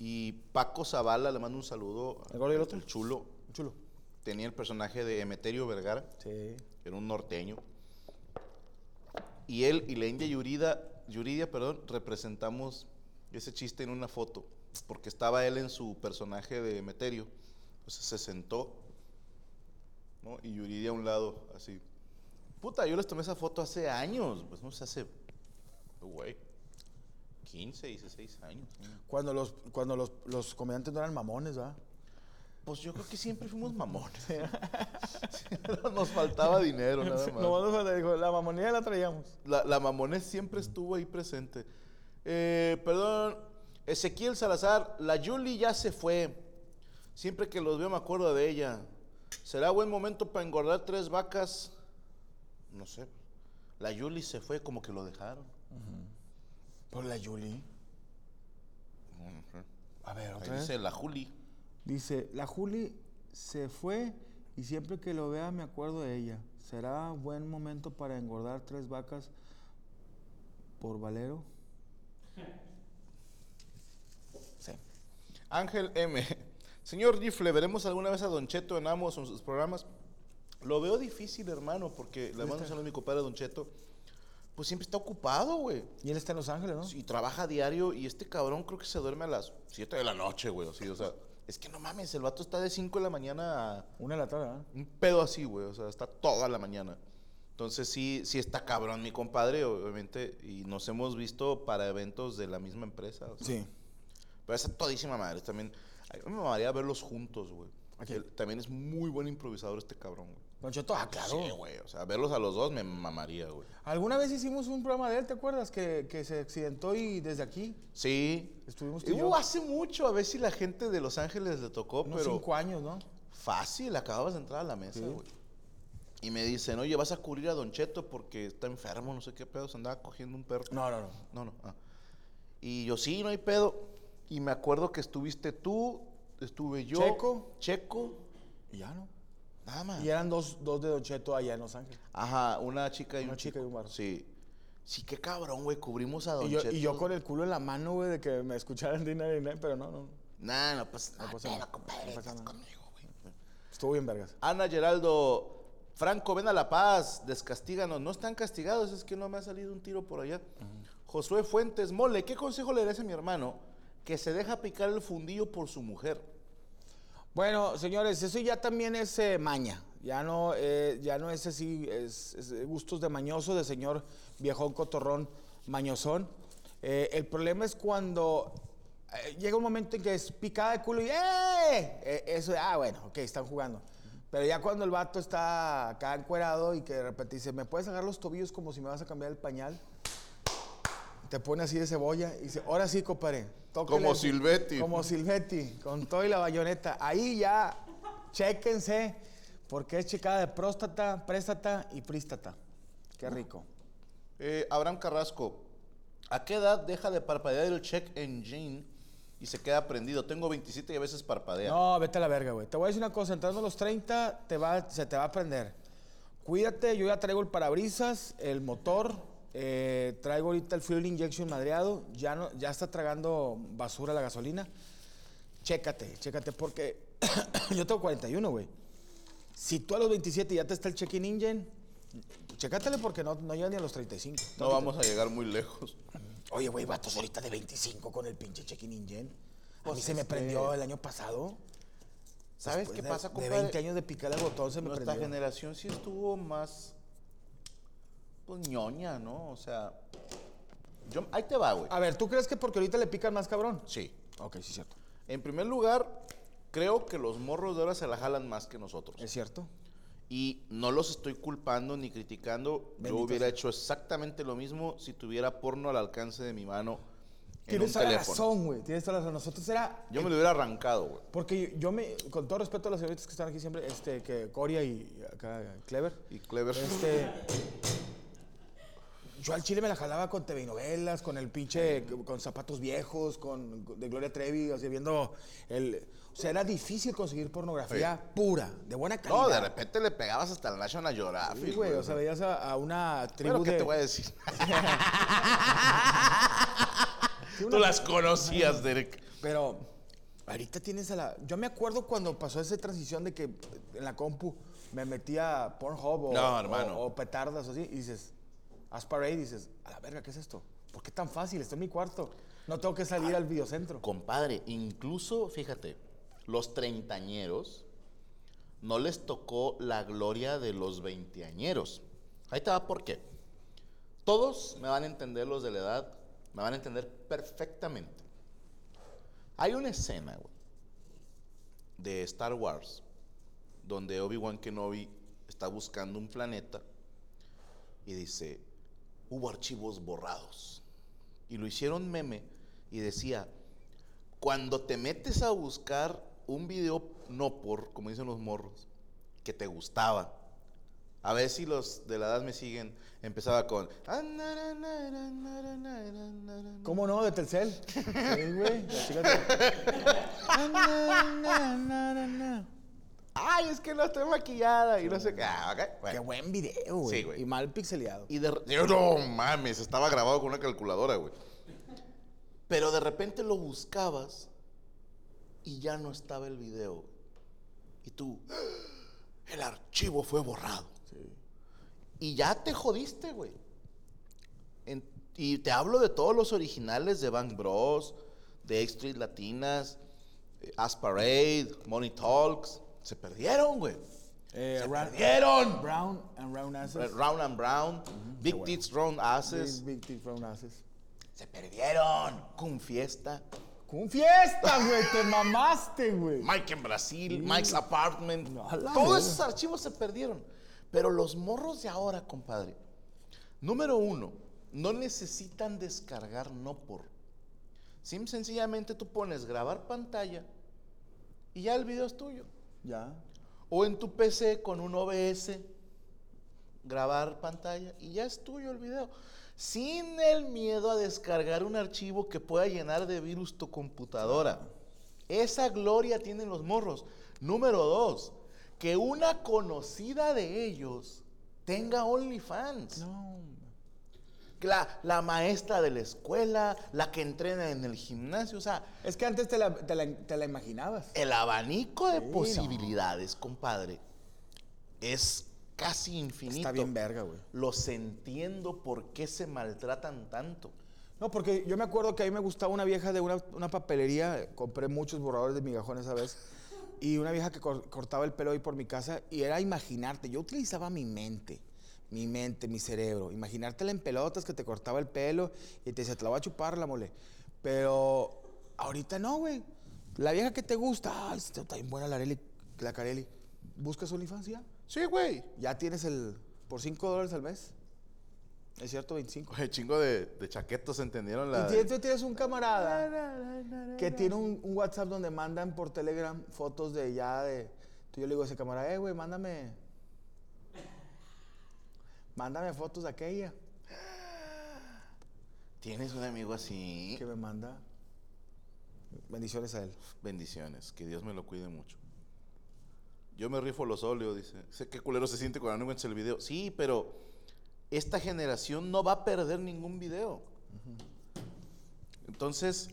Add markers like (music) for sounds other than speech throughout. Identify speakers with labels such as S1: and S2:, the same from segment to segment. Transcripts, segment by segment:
S1: Y Paco Zavala, le mando un saludo.
S2: ¿El gordo y el otro?
S1: chulo.
S2: Chulo.
S1: Tenía el personaje de Emeterio Vergara.
S2: Sí.
S1: Era un norteño. Y él y la India Yurida, Yuridia, perdón, representamos ese chiste en una foto. Porque estaba él en su personaje de Emeterio. Entonces se sentó. ¿no? Y Yuridia a un lado, así. Puta, yo les tomé esa foto hace años. Pues no sé, hace. Güey. 15, 16 años.
S2: Cuando los, cuando los, los comediantes no eran mamones, ¿verdad?
S1: Pues yo creo que siempre fuimos mamones. (laughs) Nos faltaba dinero, nada más.
S2: No, no, la mamonía la traíamos.
S1: La, la mamonés siempre estuvo ahí presente. Eh, perdón, Ezequiel Salazar, la Yuli ya se fue. Siempre que los veo me acuerdo de ella. ¿Será buen momento para engordar tres vacas? No sé. La Yuli se fue, como que lo dejaron.
S2: Por la Yuli. A ver,
S1: Ahí
S2: otra vez.
S1: dice la Juli.
S2: Dice, la Juli se fue y siempre que lo vea me acuerdo de ella. ¿Será buen momento para engordar tres vacas por Valero? (laughs)
S1: Sí. Ángel M. (laughs) Señor Rifle, ¿veremos alguna vez a Don Cheto en Amos en sus programas? Lo veo difícil, hermano, porque le mando un saludo a mi compadre Don Cheto. Pues siempre está ocupado, güey.
S2: Y él está en Los Ángeles, ¿no?
S1: Y trabaja diario y este cabrón creo que se duerme a las 7 de la noche, güey. así, o sea, es que no mames, el vato está de 5 de la mañana a
S2: Una de la tarde, ¿verdad?
S1: un pedo así, güey. O sea, está toda la mañana. Entonces sí, sí está cabrón mi compadre, obviamente. Y nos hemos visto para eventos de la misma empresa. o sea,
S2: Sí.
S1: pero esa todísima madre también. A mí me mamaría verlos juntos, güey.
S2: ¿A
S1: Él también es muy buen improvisador este cabrón, güey.
S2: Don Cheto, ah, claro.
S1: Sí, güey. O sea, verlos a los dos me mamaría, güey.
S2: Alguna vez hicimos un programa de él, ¿te acuerdas? Que, que se accidentó y desde aquí
S1: Sí.
S2: estuvimos tú y
S1: Uh, hace mucho, a ver si la gente de Los Ángeles le tocó,
S2: Unos
S1: pero
S2: cinco años, ¿no?
S1: fácil, acababas de entrar a la mesa,
S2: Sí.
S1: güey. Y me dicen, oye, vas a cubrir a Don Cheto porque está enfermo, no sé qué pedo, se andaba cogiendo un perro.
S2: No, no, no.
S1: No, no. ah. Y yo, sí, no hay pedo. Y me acuerdo que estuviste tú, estuve yo.
S2: Checo.
S1: Checo.
S2: Y ya, ¿no?
S1: Nada más.
S2: Y eran dos, dos de Don Cheto allá en Los Ángeles.
S1: Ajá, una chica y
S2: Una
S1: un
S2: chica
S1: chico.
S2: y un varón.
S1: Sí. Sí, qué cabrón, güey. Cubrimos a Don
S2: Y yo,
S1: Cheto.
S2: y yo con el culo en la mano, güey, de que me escucharan de Nine pero no, no.
S1: Nah, no pasa nada.
S2: pasa
S1: pero,
S2: nada, no pasa nada.
S1: conmigo, güey.
S2: Estuvo bien, vergas.
S1: Ana Geraldo, Franco, ven a La Paz, descastíganos. No están castigados, es que no me ha salido un tiro por allá. Josué Fuentes, mole, ¿qué consejo le darías a mi hermano que se deja picar el fundillo por su mujer?
S2: Bueno, señores, eso ya también es eh, maña. Ya no, eh, ya no es así, es, gustos de mañoso, de señor viejón cotorrón mañosón. Eh, el problema es cuando eh, llega un momento en que es picada de culo y ¡eh! Eh, Eso, ah, bueno, ok, están jugando. Pero ya cuando el vato está acá encuerado y que de repente dice, ¿me puedes agarrar los tobillos como si me vas a cambiar el pañal? Te pone así de cebolla y dice, ahora sí, compadre. tóquele
S1: Como Silvetti.
S2: Como Silvetti, con todo y la bayoneta. Ahí ya, chéquense, porque es checada de próstata, préstata y prístata. Qué rico.
S1: Eh, Abraham Carrasco, ¿a qué edad deja de parpadear el check engine y se queda prendido. Tengo 27 y a veces parpadea.
S2: No, vete a la verga, güey. Te voy a decir una cosa, entrando a los 30 te va, se te va a prender. Cuídate, yo ya traigo el parabrisas, el motor, eh, traigo ahorita el fuel injection madreado, ya, no, ya está tragando basura la gasolina. Chécate, chécate, porque (coughs) yo tengo 41, güey. Si tú a los 27 ya te está el check-in engine, chécatele porque no, no llega ni a los 35.
S1: No vamos a llegar muy lejos.
S2: Oye, güey, vatos ahorita de 25 con el pinche check-in engine. A mí
S1: Pues
S2: se me
S1: es
S2: prendió el año pasado.
S1: ¿Sabes
S2: Después
S1: qué
S2: de-
S1: pasa,
S2: De
S1: compadre?
S2: 20 años de picar el botón se me
S1: Nuestra
S2: prendió.
S1: generación sí estuvo más. Pues ñoña, ¿no? O sea. Yo, ahí te va, güey.
S2: A ver, ¿tú crees que porque ahorita le pican más cabrón?
S1: Sí.
S2: Ok, sí, cierto.
S1: En primer lugar, creo que los morros de ahora se la jalan más que nosotros.
S2: Es cierto.
S1: Y no los estoy culpando ni criticando. Yo hubiera
S2: sea.
S1: hecho exactamente lo mismo si tuviera porno al alcance de mi mano en
S2: Tienes toda la razón, güey. Tienes toda la razón. Nosotros era...
S1: Yo me lo hubiera arrancado, güey.
S2: Porque yo, yo me... Con todo respeto a las señoritas que están aquí siempre, este, que Coria y acá Clever.
S1: Y clever.
S2: Este... (laughs) Yo al chile me la jalaba con TV novelas, con el pinche, con zapatos viejos, con de Gloria Trevi, así viendo el... O sea, era difícil conseguir pornografía pura, de buena calidad.
S1: No, de repente le pegabas hasta el National Geographic.
S2: Sí, güey, o sea, veías a, a una tribu
S1: Pero, ¿qué
S2: de...
S1: te voy a decir? (laughs) Tú las conocías, Derek.
S2: Pero ahorita tienes a la... Yo me acuerdo cuando pasó esa transición de que en la compu me metía Pornhub o,
S1: No, hermano.
S2: o, o petardas o así y dices, Aspirate y dices, a la verga, ¿qué es esto? ¿Por qué tan fácil? Estoy en mi cuarto. No tengo que salir al videocentro.
S1: Compadre, incluso, fíjate, los treintañeros no les tocó la gloria de los veinteañeros. Ahí te va por qué. Todos me van a entender los de la edad, me van a entender perfectamente. Hay una escena, de Star Wars, donde Obi-Wan Kenobi está buscando un planeta y dice, hubo archivos borrados. Y lo hicieron meme y decía, cuando te metes a buscar un video no por, como dicen los morros, que te gustaba. A ver si los de la edad me siguen. Empezaba con.
S2: ¿Cómo no? De Telcel. (laughs) Sí, güey. (laughs)
S1: Ay, es que no estoy maquillada y no sé qué. Ah, ok,
S2: Qué buen video, güey.
S1: Sí, güey.
S2: Y mal pixeleado.
S1: Y de yo, no mames, estaba grabado con una calculadora, güey. Pero de repente lo buscabas y ya no estaba el video. Y tú, ¡Ah! el archivo fue borrado. Y ya te jodiste, güey. En- y te hablo de todos los originales de Bang Bros, de X Street Latinas, eh, Asparade, Money Talks. Se perdieron, güey.
S2: Eh,
S1: se
S2: Ra-
S1: perdieron.
S2: Brown and Round Asses.
S1: Round and Brown, Big Tits Round Asses.
S2: Big, big Dick Round Asses.
S1: Se perdieron. Con fiesta.
S2: ¡Con fiesta, güey! ¡Te mamaste, güey!
S1: Mike en Brasil, Mike's Apartment.
S2: No,
S1: Todos esos archivos se perdieron. Pero los morros de ahora, compadre. Número uno, no necesitan descargar no por. Sim, sencillamente tú pones grabar pantalla y ya el video es tuyo.
S2: Ya.
S1: O en tu PC con un OBS, grabar pantalla y ya es tuyo el video. Sin el miedo a descargar un archivo que pueda llenar de virus tu computadora. Esa gloria tienen los morros. Número dos, que una conocida de ellos tenga OnlyFans.
S2: No.
S1: La, la maestra de la escuela, la que entrena en el gimnasio, o sea,
S2: Es que antes te la, te la- te la imaginabas.
S1: el abanico de
S2: Sí, no.
S1: posibilidades, compadre, es casi infinito.
S2: Está bien verga, güey.
S1: Los entiendo por qué se maltratan tanto.
S2: No, porque yo me acuerdo que a mí me gustaba una vieja de una, una papelería, compré muchos borradores de migajón esa vez, y una vieja que cor- cortaba el pelo ahí por mi casa, y era imaginarte, yo utilizaba mi mente, mi mente, mi cerebro, imaginártela en pelotas que te cortaba el pelo y te decía, te la voy a chupar la mole. Pero ahorita no, güey. La vieja que te gusta, ay, está bien buena la, Areli- la Carelli, buscas OnlyFans ya.
S1: Sí, güey.
S2: Ya tienes el, por 5 dólares al mes. Es cierto, 25.
S1: El chingo de, de chaquetos entendieron la.
S2: Y tú tienes un camarada que tiene un, un WhatsApp donde mandan por Telegram fotos de ya de. Tú yo le digo a ese camarada, eh, güey, mándame. Mándame fotos de aquella
S1: Tienes un amigo así.
S2: que me manda. Bendiciones a él.
S1: Bendiciones, que Dios me lo cuide mucho. Yo me rifo los óleos, dice. Sé qué culero se siente cuando no encuentras el video. Sí, pero esta generación no va a perder ningún video. Entonces,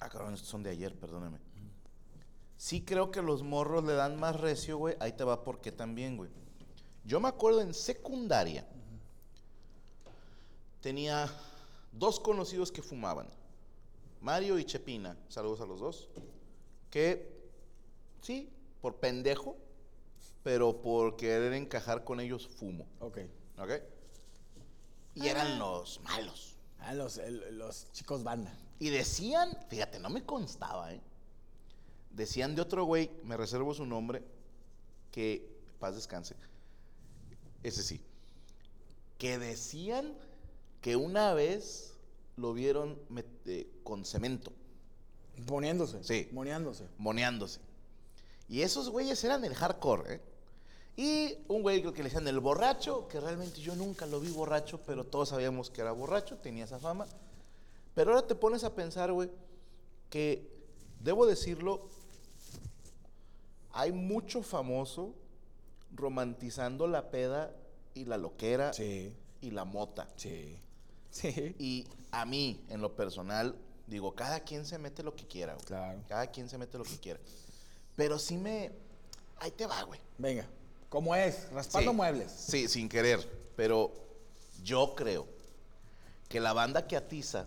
S1: ah, cabrón, estos son de ayer, perdóname. Sí creo que los morros le dan más recio, güey. Ahí te va por qué también, güey. Yo me acuerdo en secundaria, tenía dos conocidos que fumaban. Mario y Chepina, saludos a los dos, que sí, por pendejo, pero por querer encajar con ellos fumo.
S2: Ok.
S1: ¿Ok? Y eran los malos.
S2: Ah, los, el- los chicos banda.
S1: Y decían, fíjate, no me constaba, ¿eh? Decían de otro güey, me reservo su nombre, que, paz descanse, ese sí, que decían que una vez lo vieron eh, con cemento,
S2: Poniéndose.
S1: Sí.
S2: Moneándose.
S1: moneándose. Y esos güeyes eran el hardcore, ¿eh? Y un güey que le decían el borracho, que realmente yo nunca lo vi borracho, pero todos sabíamos que era borracho, tenía esa fama. Pero ahora te pones a pensar, güey, que debo decirlo, hay mucho famoso romantizando la peda y la loquera
S2: Sí.
S1: y la mota.
S2: Sí. Sí.
S1: Y a mí, en lo personal, digo, cada quien se mete lo que quiera, güey.
S2: Claro.
S1: Cada quien se mete lo que quiera. Pero sí me... Ahí te va, güey.
S2: Venga. ¿Cómo es? Raspando
S1: Sí.
S2: muebles.
S1: Sí, sin querer. Pero yo creo que la banda que atiza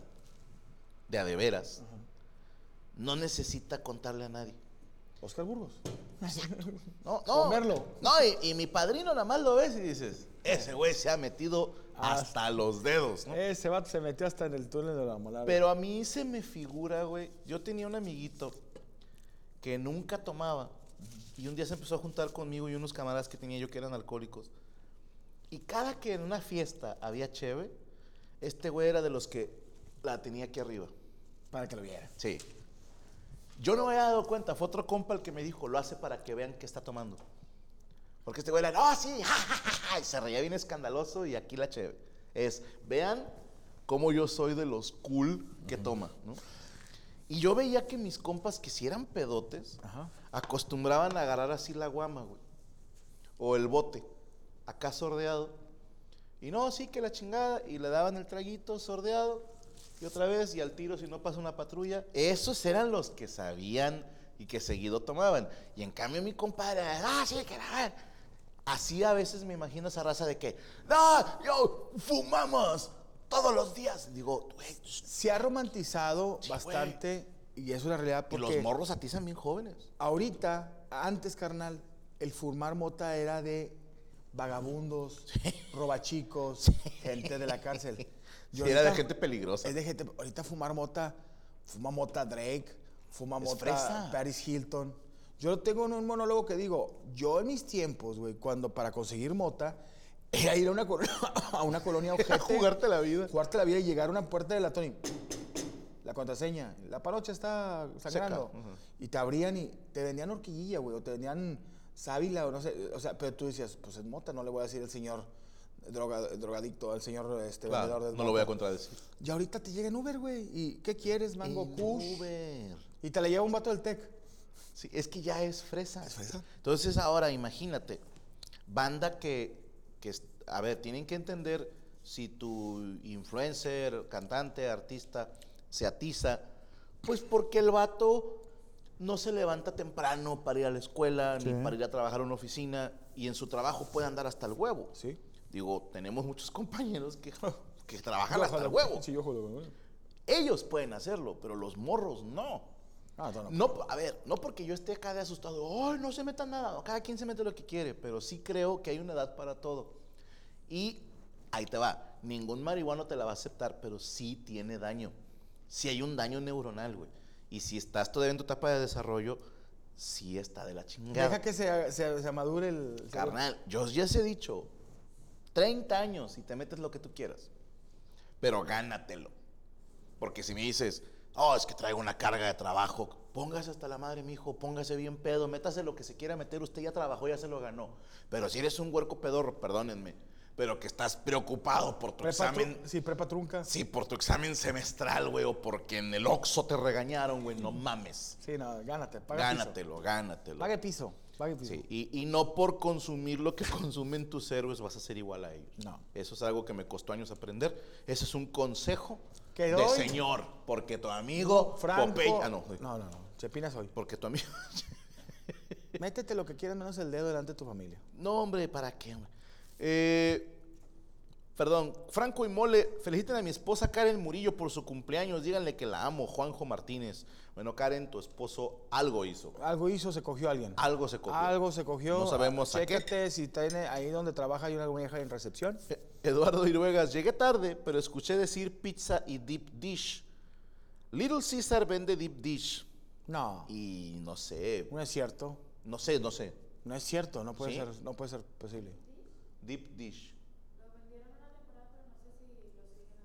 S1: de a de veras no necesita contarle a nadie.
S2: Oscar Burgos.
S1: No, no.
S2: Comerlo.
S1: No, y, y mi padrino nada más lo ves y dices, ese güey se ha metido hasta los dedos, ¿no?
S2: Ese vato se metió hasta en el túnel de la molada.
S1: Pero a mí se me figura, güey. Yo tenía un amiguito que nunca tomaba. Y un día se empezó a juntar conmigo y unos camaradas que tenía yo que eran alcohólicos. Y cada que en una fiesta había cheve, este güey era de los que la tenía aquí arriba.
S2: Para que lo viera.
S1: Sí. Yo no me había dado cuenta. Fue otro compa el que me dijo, lo hace para que vean que está tomando. Porque este güey era, no, sí, ja, ja, ja, ja", y se reía bien escandaloso y aquí la cheve. Es, vean cómo yo soy de los cool que toma, ¿no? Y yo veía que mis compas, que si eran pedotes,
S2: Ajá.
S1: acostumbraban a agarrar así la guama, güey. O el bote, acá sordeado. Y no, sí que la chingada. Y le daban el traguito sordeado. Y otra vez, y al tiro si no pasa una patrulla. Esos eran los que sabían y que seguido tomaban. Y en cambio mi compadre, ah, sí, que la... Así a veces me imagino esa raza de que, no, yo, fumamos todos los días. Digo, güey,
S2: Se ha romantizado
S1: Sí,
S2: bastante y es una realidad
S1: y
S2: porque
S1: los morros atizan bien jóvenes.
S2: ahorita, antes, carnal, el fumar mota era de vagabundos, robachicos, gente de la cárcel. (laughs)
S1: Era de gente peligrosa.
S2: Es de gente, ahorita fumar mota, fuma mota Drake, fuma
S1: Es
S2: mota
S1: fresa.
S2: Paris Hilton. Yo tengo un monólogo que digo, yo en mis tiempos, güey, cuando para conseguir mota, (laughs) era ir a una, (laughs) a una colonia ojete.
S1: Jugarte la vida.
S2: Jugarte la vida y llegar a una puerta de latón y la contraseña, la parocha está sangrando.
S1: Seca, ujú.
S2: Y te abrían y te vendían horquillilla, güey, o te vendían sábila o no sé, o sea, pero tú decías, pues es mota, no le voy a decir al señor droga- drogadicto, al señor este,
S1: Claro,
S2: vendedor de
S1: no lo voy a contradecir.
S2: y ahorita te llega en Uber, güey. ¿Y qué quieres, Mango
S1: En? Uber.
S2: Y te la lleva un vato del Tec.
S1: Sí, es que ya es fresa.
S2: ¿Es fresa?
S1: Entonces ahora imagínate, banda que, que a ver, tienen que entender si tu influencer, cantante, artista se atiza, pues porque el vato no se levanta temprano para ir a la escuela,
S2: Sí.
S1: ni para ir a trabajar a una oficina, y en su trabajo puede andar hasta el huevo.
S2: Sí.
S1: Digo, tenemos muchos compañeros que, (laughs) que trabajan hasta el huevo.
S2: Sí, yo jodo,
S1: Ellos pueden hacerlo, pero los morros no.
S2: Ah, no, no.
S1: No, a ver, no porque yo esté acá de asustado, ¡ay, no se metan nada! Cada quien se mete lo que quiere, pero sí creo que hay una edad para todo. Y ahí te va, ningún marihuano te la va a aceptar, pero sí tiene daño. Sí hay un daño neuronal, güey. Y si estás todavía en tu etapa de desarrollo, sí está de la chingada.
S2: Deja que se, se, se madure el...
S1: Carnal, yo ya se he dicho, 30 años y te metes lo que tú quieras, pero gánatelo. Porque si me dices, oh, es que traigo una carga de trabajo, póngase hasta la madre, mijo, póngase bien pedo, métase lo que se quiera meter, usted ya trabajó, ya se lo ganó. Pero si eres un huerco pedorro, perdónenme, pero que estás preocupado por tu
S2: Prepa tru-
S1: examen.
S2: Sí, prepa trunca.
S1: Sí, por tu examen semestral, güey, o porque en el Oxxo te regañaron, güey, no mames.
S2: Sí, no, gánate, paga piso.
S1: Gánatelo, gánatelo.
S2: Pague piso,
S1: Sí, y, y no por consumir lo que (laughs) consumen tus héroes vas a ser igual a ellos.
S2: No.
S1: Eso es algo que me costó años aprender. Ese es un consejo de
S2: doy.
S1: señor. Porque tu amigo
S2: Franco.
S1: Popeye- ah, no,
S2: no, no, no. Chepina soy.
S1: Porque tu amigo. (laughs)
S2: Métete lo que quieras menos el dedo delante de tu familia.
S1: no, hombre, ¿para qué, hombre? Eh, perdón, Franco y Mole, feliciten a mi esposa Karen Murillo por su cumpleaños. Díganle que la amo, Juanjo Martínez. Bueno, Karen, tu esposo algo hizo.
S2: Algo hizo, se cogió a alguien.
S1: Algo se cogió.
S2: Algo se cogió.
S1: No sabemos a qué.
S2: Si tiene ahí donde trabaja hay una vieja en recepción.
S1: Eh, Eduardo Iruegas, llegué tarde, pero escuché decir pizza y deep dish. Little Caesar vende deep dish.
S2: No,
S1: Y no sé,
S2: no es cierto.
S1: no sé, no sé.
S2: No es cierto, no puede
S1: ¿Sí?
S2: ser, no puede ser posible.
S1: Deep dish.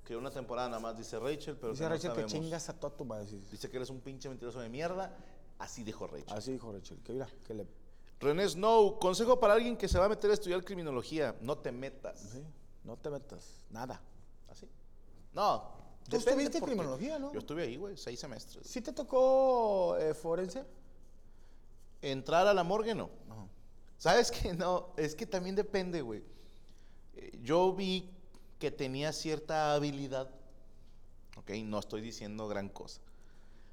S1: Que una temporada nada más dice Rachel, pero
S2: Dice
S1: que no
S2: Rachel que chingas a tu madre. sí.
S1: Dice que eres un pinche mentiroso de mierda. Así dijo Rachel.
S2: Así dijo Rachel. Que mira, que le.
S1: René Snow, consejo para alguien que se va a meter a estudiar criminología. No te metas.
S2: Sí, no te metas. Nada.
S1: ¿Así? No.
S2: Tú estuviste en criminología, ¿no?
S1: Yo estuve ahí, güey, seis semestres.
S2: ¿Sí te tocó eh, forense?
S1: Entrar a la morgue, no.
S2: No.
S1: ¿Sabes qué? No, es que también depende, güey. Eh, Yo vi que tenía cierta habilidad, ok, no estoy diciendo gran cosa,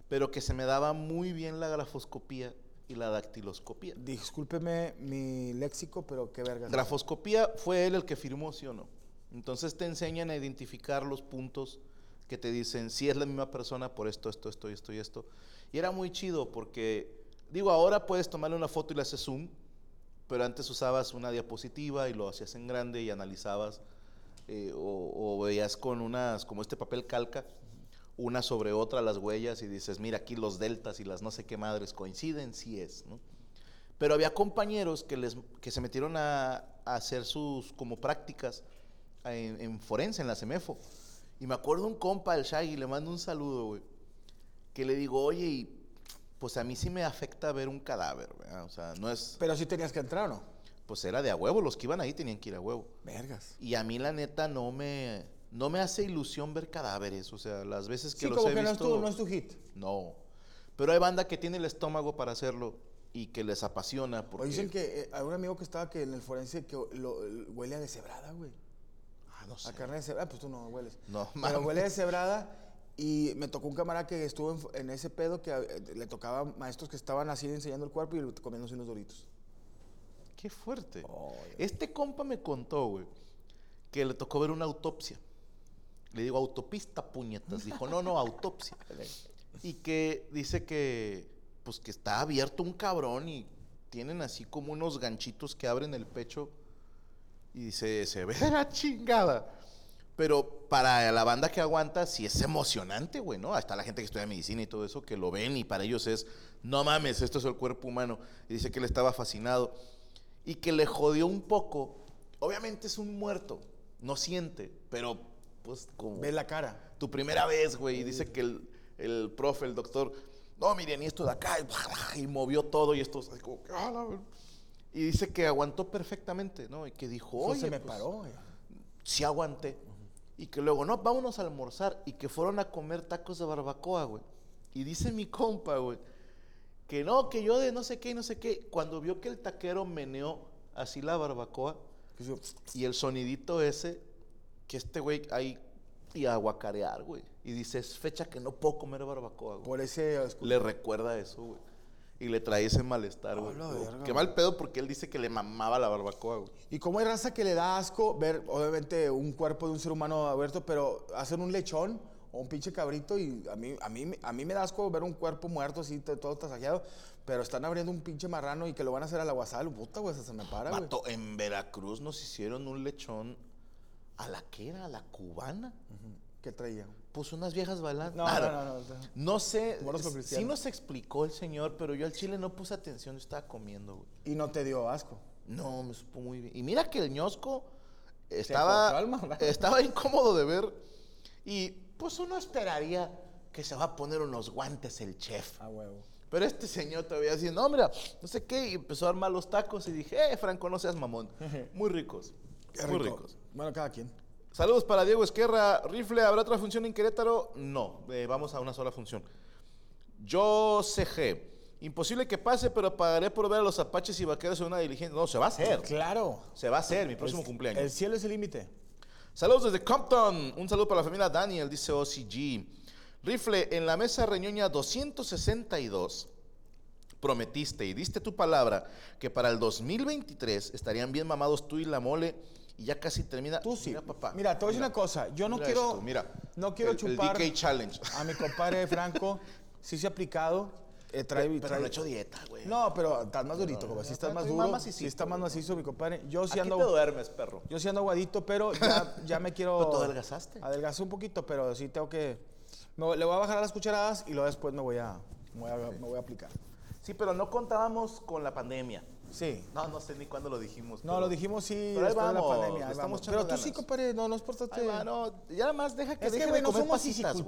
S1: pero que se me daba muy bien la grafoscopía y la dactiloscopía.
S2: Discúlpeme mi léxico, pero qué vergas.
S1: Grafoscopía fue él el que firmó, sí o no. Entonces te enseñan a identificar los puntos que te dicen si es la misma persona por esto, esto, esto, esto y esto. Y era muy chido porque, digo, ahora puedes tomarle una foto y le haces zoom, pero antes usabas una diapositiva y lo hacías en grande y analizabas eh, o, o veías con unas, como este papel calca, una sobre otra las huellas y dices, mira aquí los deltas y las no sé qué madres coinciden, sí es, ¿no? Pero había compañeros que, les, que se metieron a, hacer sus como prácticas en, en forense, en la CEMEFO. Y me acuerdo un compa, el Shaggy, le mando un saludo, güey. Que le digo, oye, y, pues a mí sí me afecta ver un cadáver, ¿verdad? O sea, no es,
S2: Pero sí tenías que entrar, ¿o no?
S1: Pues era de a huevo, los que iban ahí tenían que ir a huevo.
S2: Vergas.
S1: Y a mí la neta no me, no me hace ilusión ver cadáveres, o sea, las veces que
S2: Sí,
S1: los
S2: como
S1: he
S2: que no es,
S1: visto...
S2: tu, no es tu hit.
S1: No. Pero hay banda que tiene el estómago para hacerlo y que les apasiona porque...
S2: O dicen que eh, hay un amigo que estaba que en el forense que lo, huele a deshebrada, güey.
S1: Ah, no sé.
S2: A carne de cebrada, pues tú no hueles.
S1: No,
S2: Pero
S1: mames.
S2: huele de cebrada y me tocó un camarada que estuvo en, en ese pedo que eh, le tocaba maestros que estaban así enseñando el cuerpo y comiéndose unos doritos.
S1: Qué fuerte.
S2: Oh,
S1: este compa me contó, güey, que le tocó ver una autopsia. Le digo, autopista, puñetas. Dijo, no, no, (laughs) autopsia. Y que dice que, pues que está abierto un cabrón y tienen así como unos ganchitos que abren el pecho. Y dice, se ve la chingada. Pero para la banda que aguanta, sí es emocionante, güey, ¿no? Está la gente que estudia medicina y todo eso, que lo ven y para ellos es, no mames, esto es el cuerpo humano. Y dice que él estaba fascinado y que le jodió un poco. Obviamente es un muerto, no siente, pero pues como
S2: Ve la cara.
S1: tu primera vez, güey, y dice que el, el profe, el doctor, no, miren, y esto de acá, y, (laughs) y movió todo, y esto, así como, que, "Ah, la ver-". y dice que aguantó perfectamente, ¿no? Y que dijo,
S2: Eso
S1: oye,
S2: se me
S1: pues,
S2: paró,
S1: sí aguanté. Y que luego, no, vámonos a almorzar. Y que fueron a comer tacos de barbacoa, güey. Y dice mi compa, güey, que no, que yo de no sé qué y no sé qué. Cuando vio que el taquero meneó así la barbacoa
S2: yo,
S1: y el sonidito ese, que este güey ahí y a guacarear, güey. Y dice, es fecha que no puedo comer barbacoa, güey.
S2: Por ese...
S1: Le recuerda eso, güey. Y le trae ese malestar, güey.
S2: verga,
S1: Qué mal pedo porque él dice que le mamaba la barbacoa, güey.
S2: Y como hay raza que le da asco ver, obviamente, un cuerpo de un ser humano abierto, pero hacen un lechón o un pinche cabrito y a mí, a mí, a mí me da asco ver un cuerpo muerto así, todo tasajeado, pero están abriendo un pinche marrano y que lo van a hacer a la guasal, puta, güey, se me para, güey.
S1: En Veracruz nos hicieron un lechón a la que era, a la cubana.
S2: ¿Qué traía?
S1: Pues unas viejas bailando.
S2: No, no, no, no, no.
S1: No sé, sí nos explicó el señor, pero yo al chile no puse atención, yo estaba comiendo, güey.
S2: Y no te dio asco.
S1: No, me supo muy bien. Y mira que el ñosco estaba, estaba incómodo de ver. Y pues uno esperaría que se va a poner unos guantes el chef.
S2: A huevo.
S1: Pero este señor todavía diciendo, no, mira, no sé qué, y empezó a armar los tacos y dije, eh, Franco, no seas mamón. (laughs) Muy ricos.
S2: Qué
S1: Muy
S2: rico.
S1: ricos.
S2: Bueno, cada quien.
S1: Saludos para Diego Esquerra. Rifle, ¿habrá otra función en Querétaro? No, eh, vamos a una sola función. Yo CG. Imposible que pase, pero pagaré por ver a los apaches y vaqueros en una diligencia. No, se va a hacer.
S2: Claro.
S1: Se va a hacer, mi próximo
S2: El-
S1: cumpleaños.
S2: El cielo es el límite.
S1: Saludos desde Compton. Un saludo para la familia Daniel, dice OCG. Rifle, en la mesa reñoña 262, prometiste y diste tu palabra que para el 2023 estarían bien mamados tú y la mole y ya casi termina.
S2: Tú sí.
S1: Mira, papá.
S2: Mira, te voy a decir una cosa. Yo no
S1: Mira
S2: quiero.
S1: esto, mira.
S2: No quiero
S1: El-
S2: chupar.
S1: El DK Challenge.
S2: A mi compadre (laughs) Franco, sí se ha aplicado. Eh, trae,
S1: Pero
S2: trae-
S1: no he hecho dieta, güey.
S2: No, pero estás más durito, como si estás más
S1: más
S2: duro.
S1: macicito,
S2: Sí está más
S1: güey.
S2: macizo, mi compadre. Yo sí
S1: Aquí
S2: ando.
S1: te duermes, perro.
S2: Yo sí ando aguadito, pero ya, (laughs) ya me quiero.
S1: Pero tú adelgazaste.
S2: Adelgazé un poquito, pero sí tengo que. me le voy a bajar a las cucharadas y luego después me voy a, me voy a, me voy a aplicar.
S1: Sí, pero no contábamos con la pandemia.
S2: Sí.
S1: No, no sé ni cuándo lo dijimos.
S2: No,
S1: pero-
S2: lo dijimos sí
S1: Pero ahí
S2: después de la
S1: vamos,
S2: pandemia. ahí vamos. Pero tú sí,
S1: ganas.
S2: compadre, no, no es por
S1: Ay, va, no, ya nada más deja que
S2: Es que,
S1: deje
S2: güey,
S1: de
S2: no somos
S1: pasitas, güey.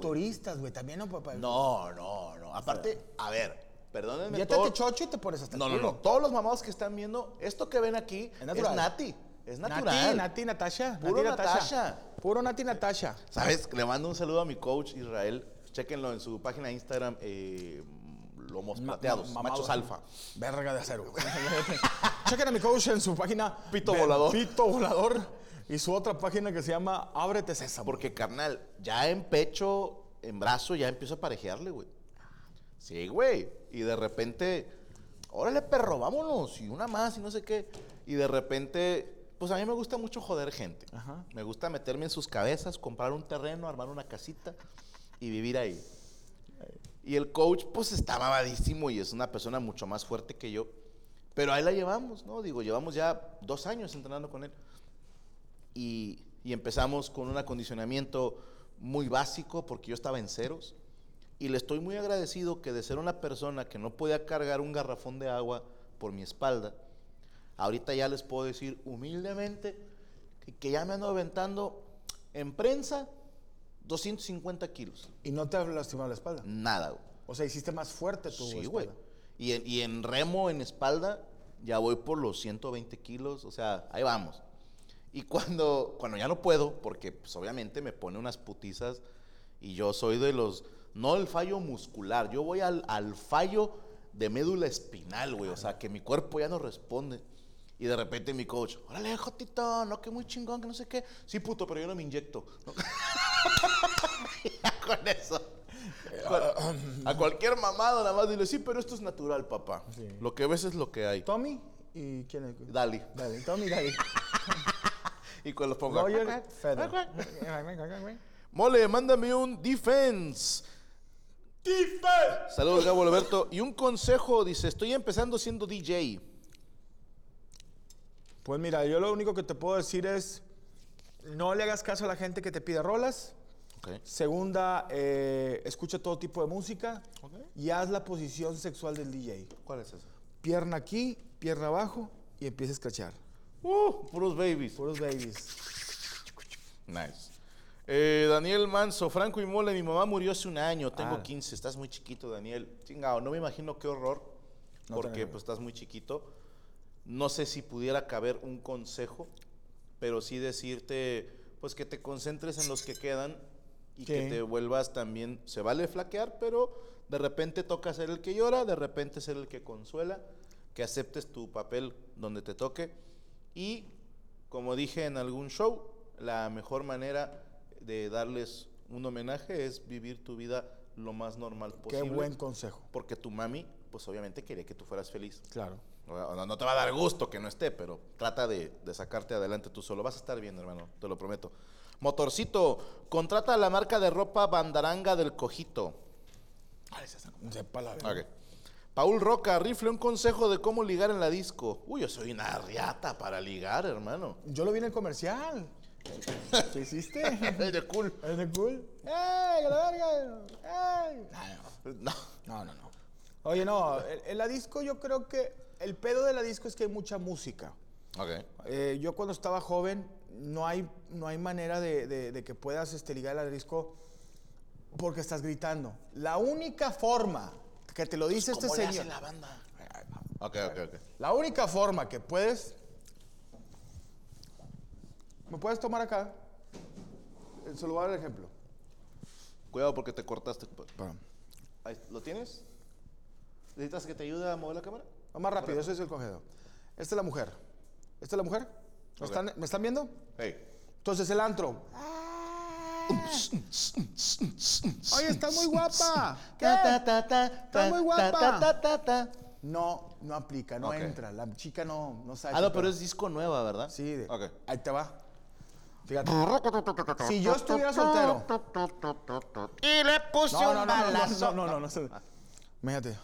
S2: güey. También no, papá.
S1: No, no, no. Aparte, a ver, perdónenme.
S2: Ya te chocho y te pones hasta el
S1: No, no, no. Todos los mamados que están viendo, esto que ven aquí
S2: Es
S1: es. Nati. Es natural.
S2: Nati, Nati, Natasha.
S1: Puro
S2: Nati,
S1: Natasha.
S2: Puro Nati, Natasha.
S1: ¿Sabes? Le mando un saludo a mi coach Israel. Chéquenlo en su página de Instagram, eh, Lomos
S2: Ma-
S1: Plateados,
S2: ma-
S1: Machos
S2: mamados.
S1: Alfa.
S2: Verga de acero. (laughs) Chequen a mi coach en su página.
S1: Pito Volador.
S2: Pito Volador. Y su otra página que se llama Ábrete Sésamo.
S1: Porque, carnal, ya en pecho, en brazo, ya empiezo a parejearle, güey. Sí, güey. Y de repente, órale, perro, vámonos. Y una más y no sé qué. Y de repente, pues a mí me gusta mucho joder gente.
S2: Ajá.
S1: Me gusta meterme en sus cabezas, comprar un terreno, armar una casita y vivir ahí. Y el coach, pues está babadísimo y es una persona mucho más fuerte que yo. Pero ahí la llevamos, ¿no? Digo, llevamos ya dos años entrenando con él. Y, y empezamos con un acondicionamiento muy básico porque yo estaba en ceros. Y le estoy muy agradecido que de ser una persona que no podía cargar un garrafón de agua por mi espalda, ahorita ya les puedo decir humildemente que, que ya me ando aventando en prensa 250 kilos.
S2: Y no te ha lastimado la espalda.
S1: Nada, güey.
S2: O sea, hiciste más fuerte tu
S1: Sí, güey. Y en, y en remo, en espalda, ya voy por los 120 kilos. O sea, ahí vamos. Y cuando, cuando ya no puedo, porque pues, obviamente me pone unas putizas y yo soy de los, no el fallo muscular, yo voy al, al fallo de médula espinal, güey. O sea, que mi cuerpo ya no responde. Y de repente mi coach, órale, Jotito, no, que muy chingón, que no sé qué. Sí, puto, pero yo no me inyecto. Ya (laughs) con eso. A cualquier mamado nada más dile, sí, pero esto es natural, papá. Lo que ves es lo que hay.
S2: Tommy y quién es.
S1: Dali.
S2: Dale, Tommy, dale. (laughs)
S1: Y cuando los pongo...
S2: Roger Federer.
S1: Mole, mándame un defense. Saludos, Gabo Alberto. Y un consejo, dice, estoy empezando siendo DJ.
S2: Pues mira, yo lo único que te puedo decir es, no le hagas caso a la gente que te pide rolas. Segunda, eh, escucha todo tipo de música y haz la posición sexual del DJ.
S1: ¿Cuál es ese?
S2: Pierna aquí, pierna abajo y empieza a escrachar.
S1: Uh, puros babies.
S2: Puros babies.
S1: Nice. Eh, Daniel Manso, Franco y Mole, mi mamá murió hace un año, tengo
S2: Ah.
S1: 15, estás muy chiquito, Daniel. Chingado, no me imagino qué horror,
S2: No
S1: porque pues estás muy chiquito. No sé si pudiera caber un consejo, pero sí decirte, pues que te concentres en los que quedan y que te vuelvas también, se vale flaquear, pero de repente toca ser el que llora, de repente ser el que consuela, que aceptes tu papel donde te toque y como dije en algún show, la mejor manera de darles un homenaje es vivir tu vida lo más normal
S2: Qué
S1: posible.
S2: buen consejo.
S1: Porque tu mami, pues obviamente quería que tú fueras feliz.
S2: Claro.
S1: No, no te va a dar gusto que no esté, pero trata de, de sacarte adelante tú solo. Vas a estar bien, hermano, te lo prometo. Motorcito, contrata a la marca de ropa Bandaranga del Cojito.
S2: Sepa la verdad.
S1: Ok. Paul Roca, rifle un consejo de cómo ligar en la disco. Uy, yo soy una riata para ligar, hermano.
S2: Yo lo vi en el comercial. ¿Qué hiciste? (laughs)
S1: Es de cool.
S2: ¿Es de cool? ¡Ey, que la verga! ¡Ey!
S1: No.
S2: No, no, no. Oye, no, en, la disco yo creo que el pedo de la disco es que hay mucha música.
S1: Ok.
S2: Eh, yo cuando estaba joven no hay, no hay manera de, de- de que puedas este, ligar al disco porque estás gritando. La única forma que te lo dice este
S1: ¿Cómo le
S2: señor...
S1: hace la banda? Ok, ok, ok.
S2: La única forma que puedes ¿Me puedes tomar acá? Eh, Se lo voy a dar el ejemplo.
S1: Cuidado porque te cortaste. Ahí, ¿Lo tienes? ¿Necesitas que te ayude a mover la cámara?
S2: Va más rápido, ese es el cogedor. Esta es la mujer. ¿Esta es la mujer? ¿Me, están, ¿me están viendo?
S1: Hey.
S2: Entonces el antro. Oye, está muy guapa. ¿Qué? Está muy guapa. No, no aplica, no
S1: Ok.
S2: entra. La chica no, no sabe.
S1: Ah, no, pero es disco nueva, ¿verdad?
S2: Sí, de-
S1: Ok.
S2: ahí te va. Fíjate. Si yo estuviera soltero.
S1: Y le puse
S2: no, no, un balazo. No, no, no. Fíjate.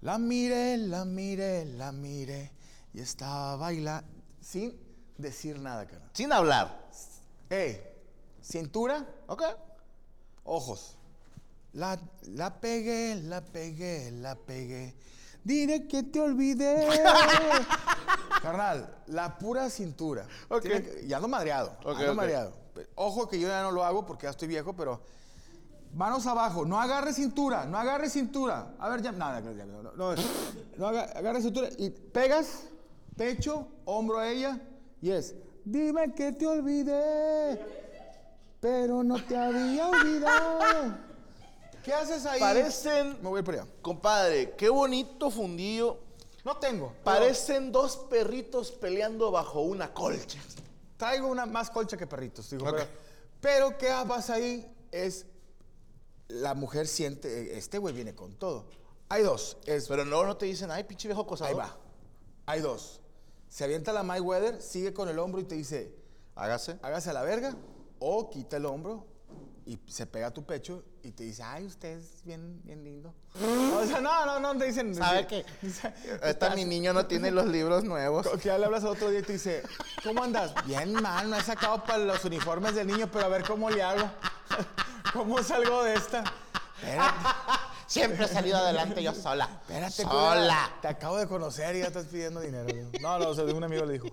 S2: La miré, la miré, la miré. Y estaba bailando sin decir nada, cara.
S1: Sin hablar.
S2: Ey, cintura.
S1: Ok.
S2: Ojos. La, la pegué, la pegué, la pegué. Diré que te olvidé. (laughs) Carnal, la pura cintura.
S1: Ok.
S2: Tiene que- y ando madreado. Ando madreado. Ojo que yo ya no lo hago porque ya estoy viejo, pero. Manos abajo, no agarre cintura, no agarre cintura. A ver, ya, nada, ya, ya, no, no, no aga- agarre cintura y pegas, pecho, hombro a ella y es, dime que te olvidé, pero no te había olvidado. ¿Qué haces ahí?
S1: Parecen,
S2: Me voy para allá.
S1: compadre, qué bonito fundillo.
S2: No tengo. pero
S1: Parecen dos perritos peleando bajo una colcha.
S2: Traigo una más colcha que perritos, digo. Pero, pero ¿qué pasa ahí? Es la mujer siente, este güey viene con todo. Hay dos. Es,
S1: Pero no, no te dicen, ay, pinche viejo acosador.
S2: ahí va. Hay dos. Se avienta la My Weather, sigue con el hombro y te dice,
S1: Hágase.
S2: hágase a la verga, o quita el hombro y se pega a tu pecho y te dice, ay, usted es bien, bien lindo. o sea, no, no, no te dicen.
S1: ¿Sabe qué? (laughs) Esta mi niño no tiene los libros nuevos.
S2: Que (laughs) ya le hablas al otro día y te dice, ¿cómo andas? Bien mal, no he sacado para los uniformes del niño, pero a ver cómo le hago. (laughs) ¿Cómo salgo de esta? Espérate,
S1: Siempre he salido adelante yo sola.
S2: espérate,
S1: Sola.
S2: culera. Te acabo de conocer y ya estás pidiendo dinero. No, no, o sea, un amigo le dijo.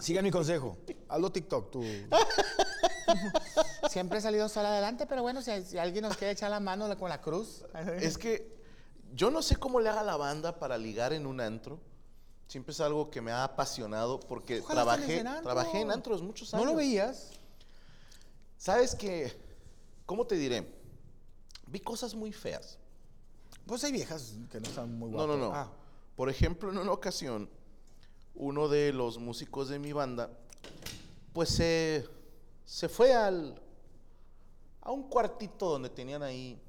S2: Sigan mi consejo. Hazlo TikTok, tú. (laughs) Siempre he salido sola adelante, pero bueno, si, si alguien nos quiere echar la mano con la cruz.
S1: Es que yo no sé cómo le haga la banda para ligar en un antro. Siempre es algo que me ha apasionado porque
S2: Ojalá
S1: trabajé,
S2: en antro.
S1: trabajé en antros muchos
S2: ¿No
S1: años.
S2: lo veías?
S1: ¿Sabes qué? ¿Cómo te diré? Vi cosas muy feas.
S2: Pues hay viejas que no están muy
S1: No,
S2: guapas.
S1: no, no.
S2: Ah,
S1: Por ejemplo, en una ocasión, uno de los músicos de mi banda, pues se, se fue al, a un cuartito donde tenían ahí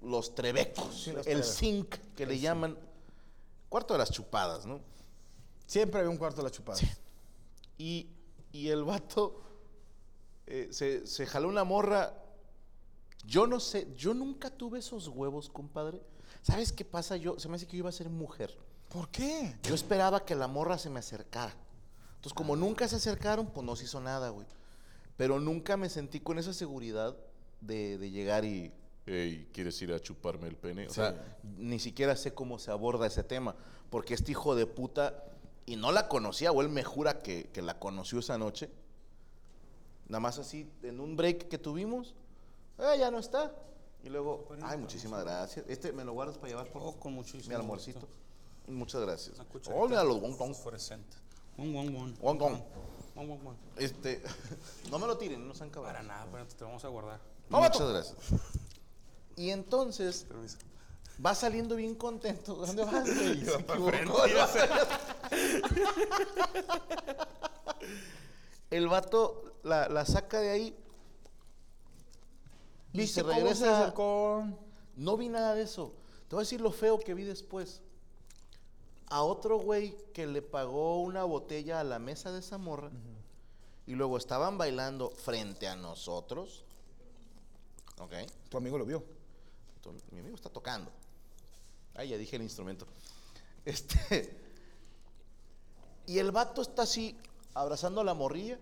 S1: los trebecos,
S2: Sí, los
S1: el
S2: trebecos.
S1: zinc que le llaman, cuarto de las chupadas, ¿no?
S2: siempre había un cuarto de la chupada.
S1: Y, y el vato eh, se, se jaló una morra. Yo no sé, yo nunca tuve esos huevos, compadre. ¿Sabes qué pasa? Yo, se me hace que yo iba a ser mujer.
S2: ¿Por qué?
S1: Yo esperaba que la morra se me acercara. Entonces, como nunca se acercaron, pues no se hizo nada, güey. Pero nunca me sentí con esa seguridad de, de llegar y. Hey, ¿quieres ir a chuparme el pene? O sea, ni siquiera sé cómo se aborda ese tema. Porque este hijo de puta, y no la conocía, o él me jura que, que la conoció esa noche. Nada más así, en un break que tuvimos, "Ah, ya no está. Y luego, ay, muchísimas gracias. Este, ¿me lo guardas para llevar, por
S3: Oh, con muchísimo
S1: Mi almuercito.
S3: gusto.
S1: Muchas gracias. Oh, mira los.
S3: Won, won. Won,
S1: won, won. Este, (laughs) no me lo tiren, no sean
S3: Para
S1: cabrones.
S3: nada, pero te vamos a guardar.
S1: Muchas gracias. Y entonces,
S3: Permiso.
S1: va saliendo bien contento. ¿Dónde vas? güey? Se
S3: para
S1: equivocó. El vato la, la saca de ahí y
S2: ¿Viste
S1: se
S2: se
S1: regresa.
S2: acercó?
S1: No vi nada de eso. Te voy a decir lo feo que vi después. A otro güey que le pagó una botella a la mesa de esa morra y luego estaban bailando frente a nosotros. Ok.
S2: Tu amigo lo vio.
S1: Tu- Mi amigo está tocando. Ah, ya dije el instrumento. Este. Y el vato está así, abrazando a la morrilla.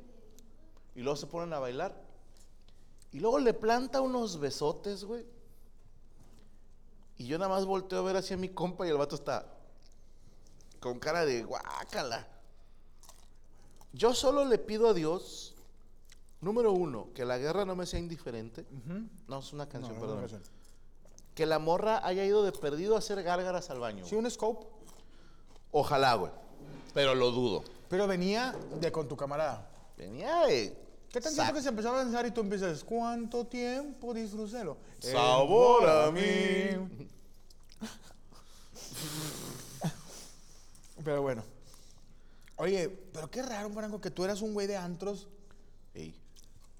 S1: Y luego se ponen a bailar. Y luego le planta unos besotes, güey. Y yo nada más volteo a ver hacia mi compa y el vato está con cara de guácala. Yo solo le pido a Dios, número uno, que la guerra no me sea indiferente. No, es una canción,
S2: No,
S1: perdón.
S2: no.
S1: Que la morra haya ido de perdido a hacer gárgaras al baño.
S2: Sí, un scope.
S1: Ojalá, güey. Pero lo dudo.
S2: Pero venía de con tu camarada.
S1: Venía de.
S2: ¿Qué tan tiempo que se empezó a lanzar y tú empiezas, ¿cuánto tiempo disfrúcelo?
S1: Sabor a mí. (laughs)
S2: Pero bueno. Oye, pero qué raro, Franco, que tú eras un güey de antros
S1: Ey,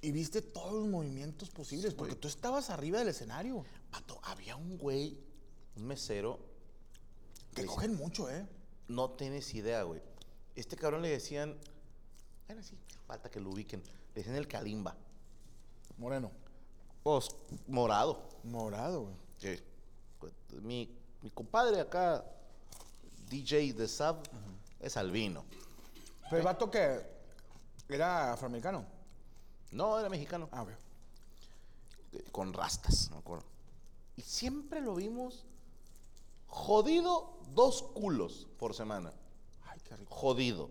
S2: y viste todos los movimientos posibles, porque tú estabas arriba del escenario.
S1: vato, había un güey, un mesero.
S2: Que
S1: le
S2: cogen mucho, ¿eh?
S1: No tienes idea, güey. Este cabrón le decían. Bueno, sí, falta que lo ubiquen. Le decían el Kalimba.
S2: Moreno.
S1: Pues, morado.
S2: Morado, güey.
S1: que pues, mi, mi compadre acá, DJ de Sab, es albino.
S2: Pero el vato que era afroamericano.
S1: No, era mexicano.
S2: Ah,
S1: eh, Con rastas, me acuerdo. Y siempre lo vimos jodido dos culos por semana.
S2: Ay, qué rico.
S1: Jodido.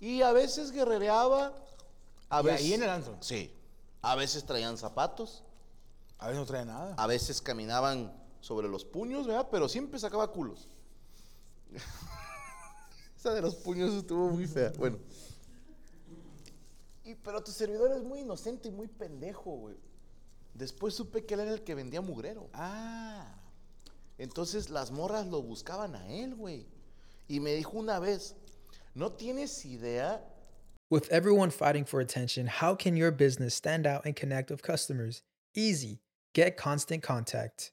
S1: Y a veces guerrereaba. A
S2: ¿Y
S1: veces,
S2: ahí en el antro?
S1: Sí. A veces traían zapatos.
S2: A veces no trae nada.
S1: A veces caminaban sobre los puños, ¿verdad? Pero siempre sacaba culos. (laughs) Esa de los puños estuvo muy fea. Bueno. Y, pero tu servidor es muy inocente y muy pendejo, güey. Después supe que él era el que vendía mugrero.
S2: Ah.
S1: Entonces las morras lo buscaban a él, güey. Y me dijo una vez, no tienes idea
S4: With everyone fighting for attention, how can your business stand out and connect with customers? Easy. Get Constant Contact.